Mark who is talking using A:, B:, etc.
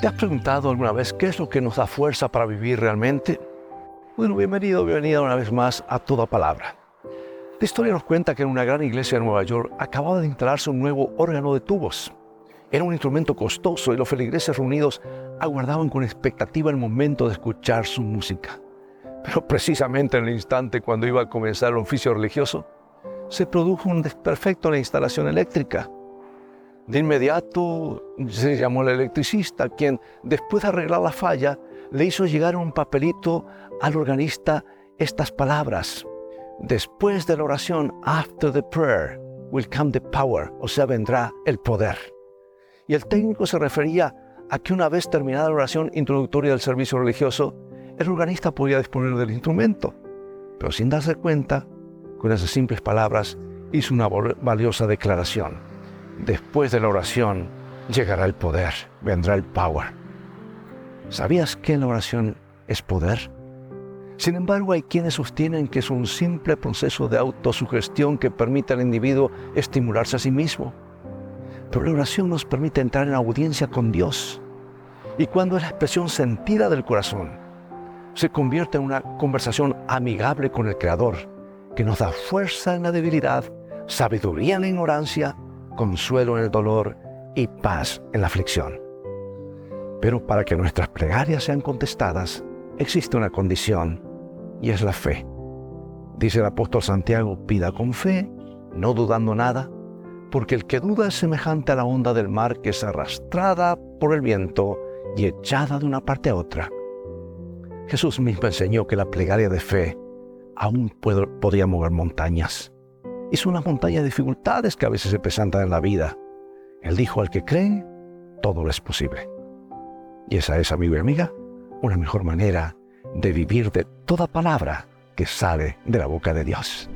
A: ¿Te has preguntado alguna vez qué es lo que nos da fuerza para vivir realmente? Bueno, bienvenido, bienvenida una vez más a Toda Palabra. La historia nos cuenta que en una gran iglesia de Nueva York acababa de instalarse un nuevo órgano de tubos. Era un instrumento costoso y los feligreses reunidos aguardaban con expectativa el momento de escuchar su música. Pero precisamente en el instante cuando iba a comenzar el oficio religioso, se produjo un desperfecto en la instalación eléctrica de inmediato se llamó el electricista, quien después de arreglar la falla le hizo llegar un papelito al organista estas palabras. Después de la oración, after the prayer, will come the power, o sea, vendrá el poder. Y el técnico se refería a que una vez terminada la oración introductoria del servicio religioso, el organista podía disponer del instrumento. Pero sin darse cuenta, con esas simples palabras, hizo una valiosa declaración después de la oración llegará el poder, vendrá el power. ¿Sabías que la oración es poder? Sin embargo, hay quienes sostienen que es un simple proceso de autosugestión que permite al individuo estimularse a sí mismo. Pero la oración nos permite entrar en audiencia con Dios. Y cuando es la expresión sentida del corazón, se convierte en una conversación amigable con el Creador, que nos da fuerza en la debilidad, sabiduría en la ignorancia consuelo en el dolor y paz en la aflicción. Pero para que nuestras plegarias sean contestadas, existe una condición y es la fe. Dice el apóstol Santiago, pida con fe, no dudando nada, porque el que duda es semejante a la onda del mar que es arrastrada por el viento y echada de una parte a otra. Jesús mismo enseñó que la plegaria de fe aún podía mover montañas es una montaña de dificultades que a veces se presentan en la vida. Él dijo al que cree, todo lo es posible. Y esa es, amigo y amiga, una mejor manera de vivir de toda palabra que sale de la boca de Dios.